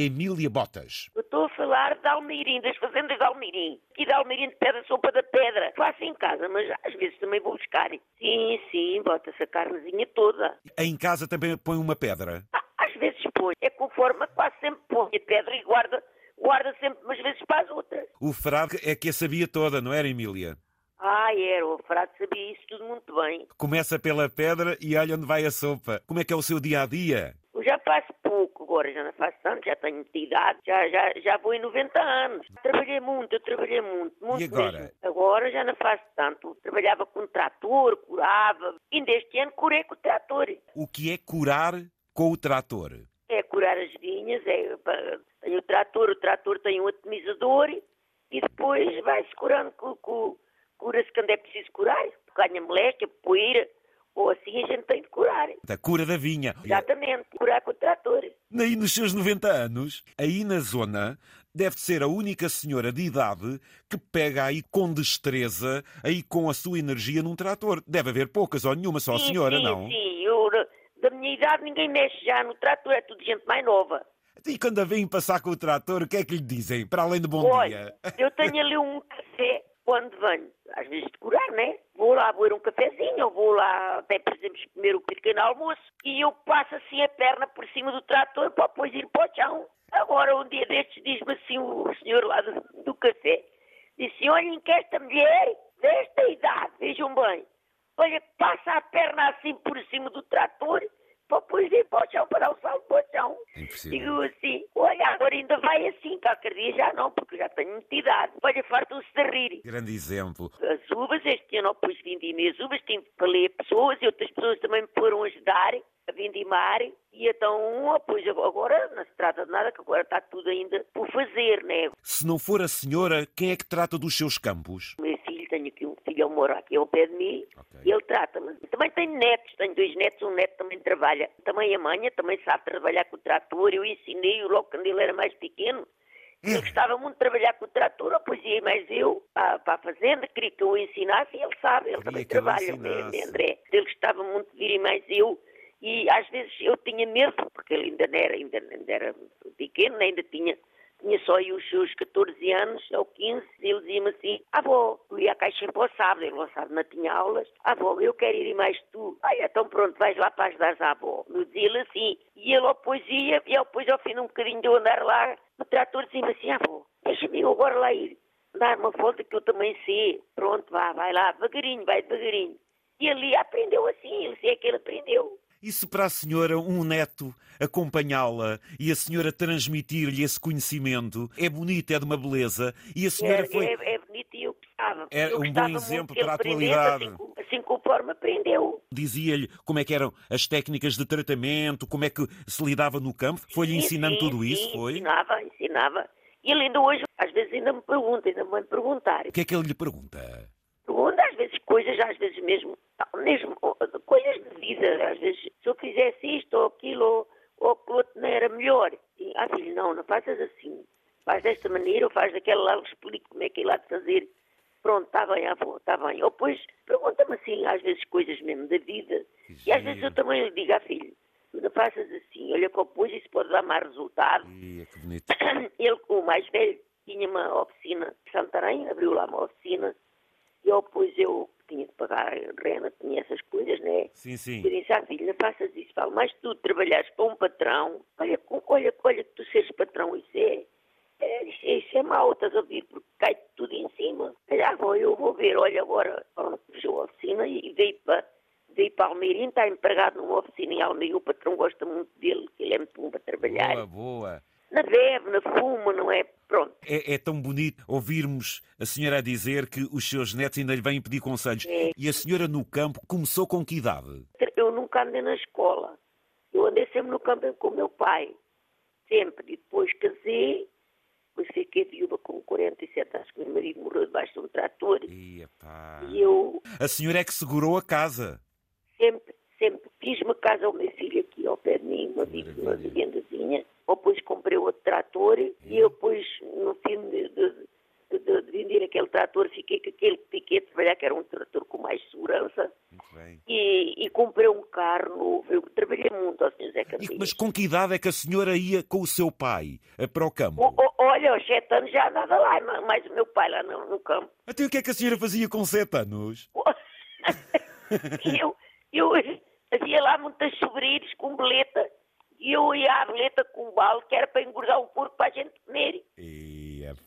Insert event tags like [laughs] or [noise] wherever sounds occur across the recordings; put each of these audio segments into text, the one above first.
Emília Botas. Eu estou a falar de Almeirim, das fazendas de Almeirim. Aqui de Almeirim de Pedra Sopa da Pedra. Faço em casa, mas às vezes também vou buscar. Sim, sim, bota-se a carnezinha toda. Em casa também põe uma pedra. Ah, às vezes põe. É conforme quase sempre põe a pedra e guarda, guarda sempre umas vezes para as outras. O frade é que a sabia toda, não era, Emília? Ah, era. O frade sabia isso tudo muito bem. Começa pela pedra e olha onde vai a sopa. Como é que é o seu dia a dia? Já faço pouco agora, já não faço tanto, já tenho idade, já, já, já vou em 90 anos. Trabalhei muito, eu trabalhei muito, muito E agora? mesmo. Agora já não faço tanto. Trabalhava com trator, curava. E deste ano curei com o trator. O que é curar com o trator? É curar as vinhas, é, tem o trator, o trator tem um atomizador e depois vai-se curando, cura-se quando é preciso curar, ganha moleque, poeira, ou assim a gente tem de curar. Da cura da vinha. Exatamente, curar com o trator. Aí nos seus 90 anos, aí na zona, deve ser a única senhora de idade que pega aí com destreza, aí com a sua energia num trator. Deve haver poucas ou nenhuma, só sim, senhora, sim, não? Sim, eu, da minha idade ninguém mexe já no trator, é tudo gente mais nova. E quando a vêm passar com o trator, o que é que lhe dizem? Para além de bom Olha, dia. eu tenho ali um café quando venho, às vezes de curar, né? Vou lá beber um cafezinho, ou vou lá até, exemplo, comer o pequeno almoço, e eu passo assim a perna por cima do trator para depois ir para o chão. Agora, um dia destes, diz-me assim o senhor lá do, do café, disse, olhem que esta mulher, desta idade, vejam bem, olha, passa a perna assim por cima do trator, para depois ir para o chão, para dar o salto para o chão. Impossível. Digo assim, olha, agora ainda vai assim, qualquer dia já não, porque já tenho muita idade. Olha, fartam-se de rir. Grande exemplo. As uvas, este ano, pois vindimei as uvas, tive para ler pessoas e outras pessoas também me foram ajudar a vindimar. E então, pois agora não se trata de nada, que agora está tudo ainda por fazer, né? Se não for a senhora, quem é que trata dos seus campos? Tenho aqui um filho, ele mora aqui ao pé de mim, Ok. e ele trata-me. Também tenho netos, tenho dois netos, um neto também trabalha. Também a manha, também sabe trabalhar com o trator, eu ensinei-o logo quando ele era mais pequeno. Ele gostava muito de trabalhar com o trator, depois ia mais eu para, para a fazenda, queria que eu o ensinasse e ele sabe, ele Queria também ele trabalha, ensinasse. André. Ele gostava muito de vir e mais eu. E às vezes eu tinha medo, porque ele ainda não era, ainda, ainda era pequeno, ainda tinha, tinha só aí os seus 14 anos, ou 15, e ele dizia-me assim, avó, eu ia à caixa para o sábado, ele ao sábado não tinha aulas, avó, eu quero ir mais tu. Ah, então pronto, vais lá para ajudar a avó. Eu dizia-lhe assim, e ele depois ia, e depois ao fim de um bocadinho de eu andar lá, o trator dizia-me assim, avó, deixa-me eu agora lá ir, dar uma volta que eu também sei. Pronto, vá, vai lá, devagarinho, vai devagarinho. E ele aprendeu assim, ele sei que ele aprendeu. E se para a senhora um neto acompanhá-la e a senhora transmitir-lhe esse conhecimento, é bonito, é de uma beleza, e a senhora É, foi... é, é bonito e eu gostava. É eu um bom exemplo para a atualidade. Assim, co- assim conforme aprendeu. Dizia-lhe como é que eram as técnicas de tratamento, como é que se lidava no campo. Foi-lhe ensinando sim, tudo isso, sim, foi? Ensinava, ensinava. E ele ainda hoje, às vezes ainda me pergunta, ainda me vem perguntar. O que é que ele lhe pergunta? Pergunta às vezes coisas, às vezes mesmo, mesmo coisas de vida. Às vezes, se eu fizesse isto ou aquilo ou, aquilo outro, não era melhor. E, ah, filho, não, não faças assim. Faz desta maneira ou faz daquela lá, eu explico como é que é lá de fazer. Pronto, está bem, avó, está bem. Ou depois pergunta-me assim, às vezes, coisas mesmo da vida. E às vezes eu também lhe digo, ah, filho, não faças assim, olha que depois isso pode dar mais resultado. Ih, que [coughs] bonito. Ele, o mais velho, tinha uma oficina em Santarém, abriu lá uma oficina, eu, depois eu tinha que pagar renda, tinha essas coisas, né? Sim, sim. Eu disse, ah, filho, não faças isso, vale mais tu trabalhares para um patrão, olha, olha, olha que tu seres patrão, isso é, é, isso, é- isso é mau, estás a ouvir, porque cai tudo em cima. Olha, vou, eu vou ver, olha, agora, fechou a oficina e veio para, veio para Almeirim, está empregado numa oficina em Almeirim, o patrão gosta muito dele, que ele é muito bom para trabalhar. Boa, boa. Na bebe, na fuma, não é? Pronto. É, é tão bonito ouvirmos a senhora a dizer que os seus netos ainda lhe vêm pedir conselhos. É. E a senhora no campo começou com que idade? Eu nunca andei na escola. Eu andei sempre no campo com o meu pai. Sempre. E depois casei. Depois fiquei viúva com 47 anos que meu marido morreu debaixo de um trator. Pá. E eu A senhora é que segurou a casa. sempre, sempre fiz uma casa ao meu filho aqui ao pé de mim, uma, uma vivendazinha. Depois comprei outro trator e eu depois, no fim de, de- de, de vender aquele trator, fiquei com aquele fiquei a trabalhar, que era um trator com mais segurança, e, e comprei um carro novo. Eu trabalhei muito ao Sr. Zé Candias. mas com que idade é que a senhora ia com o seu pai eh, para o campo? O- o- olha, aos sete anos já andava lá, ma- mais o meu pai lá no, no campo. Até o que é que a senhora fazia com sete anos? [laughs] Eu, eu fazia lá muitas sobreiros com beleta, e eu ia à beleta com um balde, que era para engordar o porco para a gente comer.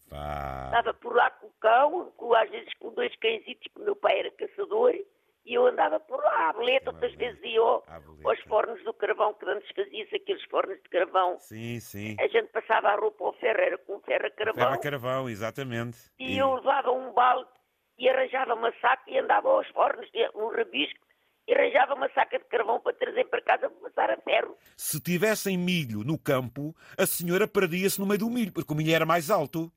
Pá. Andava por lá com o cão, com, às vezes com dois cãezitos, que o meu pai era caçador, e eu andava por lá, à beleta, outras vezes ia ao- aos fornos do carvão, que antes fazia-se aqueles fornos de carvão. Sim, sim. A gente passava a roupa ao ferro, era com ferro a carvão, Ferro a carvão, exatamente. e eu levava um balde e arranjava uma saca e andava aos fornos, no rabisco, e arranjava uma saca de carvão para trazer para casa para passar a ferro. Se tivessem milho no campo, a senhora perdia-se no meio do milho, porque o milho era mais alto.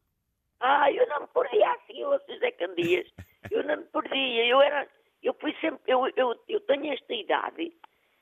Ah, eu não me perdia assim, eu José Candias. Eu não me perdia. Eu era. Eu fui sempre. Eu, eu, eu tenho esta idade,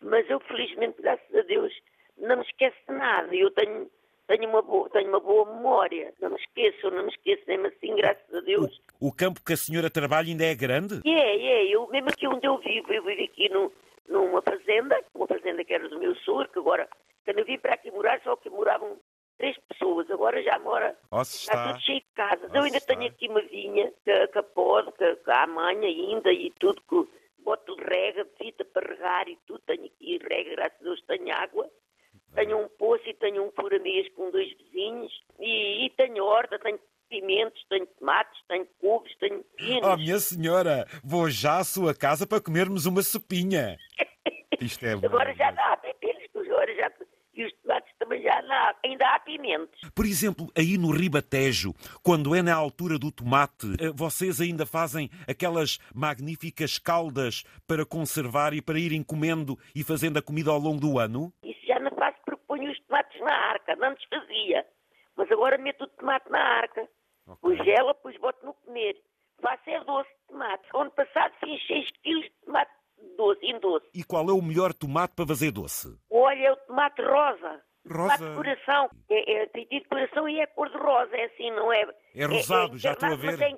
mas eu felizmente, graças a Deus, não me esqueço de nada. Eu tenho, tenho, uma, boa, tenho uma boa memória. Não me esqueço, não me esqueço mesmo assim, graças a Deus. O, o campo que a senhora trabalha ainda é grande? É, é. Eu, mesmo aqui onde eu vivo, eu vivo aqui no, numa fazenda, uma fazenda que era do meu sogro, que agora, quando eu vim para aqui morar, só que moravam três pessoas, agora já mora Está está. tudo cheio de casas. Ah, eu ainda está. tenho aqui uma vinha que, que pode, que, que há manha ainda e tudo, que boto rega, fita para regar e tudo. Tenho aqui rega, graças a Deus tenho água. Tenho um poço e tenho um furamês com dois vizinhos. E, e tenho horta, tenho pimentos, tenho tomates, tenho couves, tenho pinos. Oh, minha senhora, vou já à sua casa para comermos uma sopinha. [laughs] Isto é agora já há pepinos, agora já... E os tomates também já há. Ainda há pimentos. Por exemplo, aí no Ribatejo, quando é na altura do tomate, eh, vocês ainda fazem aquelas magníficas caldas para conservar e para irem comendo e fazendo a comida ao longo do ano? Isso já não faço porque ponho os tomates na arca. Antes fazia. Mas agora meto o tomate na arca. Congela, depois boto no comer. Faço é doce de tomate. Ano passado fiz 6 quilos de tomate doce, em doce. E qual é o melhor tomate para fazer doce? Olha, é o tomate rosa. Rosa. Tomate de coração. É, é de coração e é cor de rosa. É assim, não é? É rosado, já estou a mas ver. É, é- é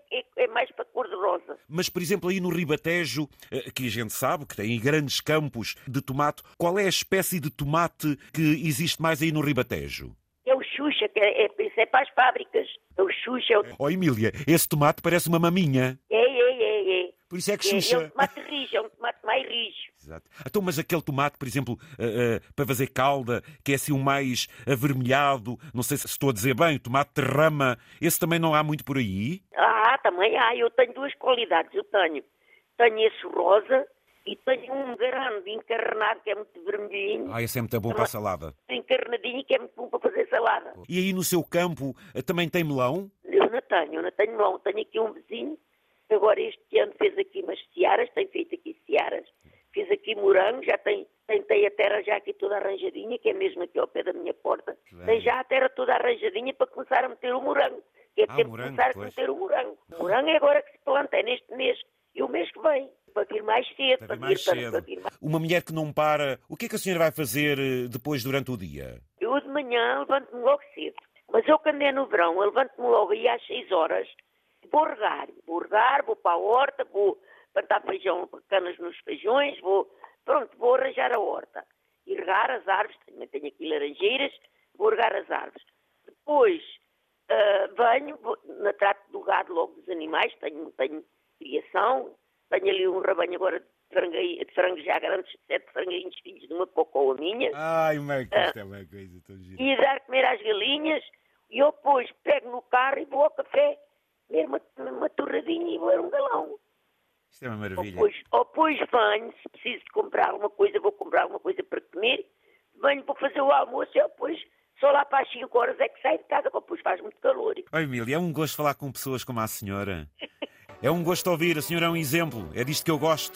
para cor de rosa. Mas, por exemplo, aí no Ribatejo, eh, que a gente sabe que tem grandes campos de tomate, qual é a espécie de tomate que existe mais aí no Ribatejo? É o Xuxa, que é, é, é para as fábricas. É o Xuxa. É, o- Oh, Emília, esse tomate parece uma maminha. é. Por isso é que É, é um Xuxa. tomate rijo, é um tomate mais rijo. Exato. Então, mas aquele tomate, por exemplo, eh, eh, para fazer calda, que é assim um mais avermelhado, não sei se estou a dizer bem, tomate de rama, esse também não há muito por aí? Ah, também há. Eu tenho duas qualidades. Eu tenho, tenho esse rosa e tenho um grande encarnado que é muito vermelhinho, Ah, esse é muito bom para a salada. encarnadinho que é muito bom para fazer salada. E aí no seu campo eh, também tem melão? Eu não tenho, eu não tenho não. Tenho aqui um vizinho que agora este ano fez aqui umas searas, tem feito aqui searas. Fiz aqui morango, já tem, tentei a terra já aqui toda arranjadinha, que é mesmo aqui ao pé da minha porta. Tem já a terra toda arranjadinha para começar a meter o morango. Que é Ah, tempo de morango, começar pois. a meter o morango. O morango é agora que se planta, é neste mês. E o mês que vem. Para vir mais cedo. Para Para vir mais vir, cedo. para vir mais- Uma mulher que não para, o que é que a senhora vai fazer eh, depois durante o dia? Eu de manhã levanto-me logo cedo. Mas eu quando é no verão, eu levanto-me logo aí às 6 horas, vou regar. Vou regar, vou para a horta, vou plantar feijão, canas nos feijões, vou, pronto, vou arranjar a horta. E regar as árvores, também tenho aqui laranjeiras, vou regar as árvores. Depois ah, venho, vou, na trato do gado logo dos animais, tenho, tenho criação, tenho ali um rebanho agora de, de frangos já grandes, sete franguinhos filhos de uma cocoa minha Ai, mãe, que isto é uma coisa tão gira. e dar comer às galinhas, e eu depois pego no carro e vou ao café, ver uma, uma torradinha e vou a um galão. Isto é uma Ou maravilha. depois, ou depois venho, se preciso de comprar alguma coisa, vou comprar alguma coisa para comer, venho para fazer o almoço e depois só lá para as 5 horas é que saio de casa, porque depois faz muito calor. Oi, Emília, é um gosto falar com pessoas como a senhora. É um gosto ouvir, a senhora é um exemplo, é disto que eu gosto.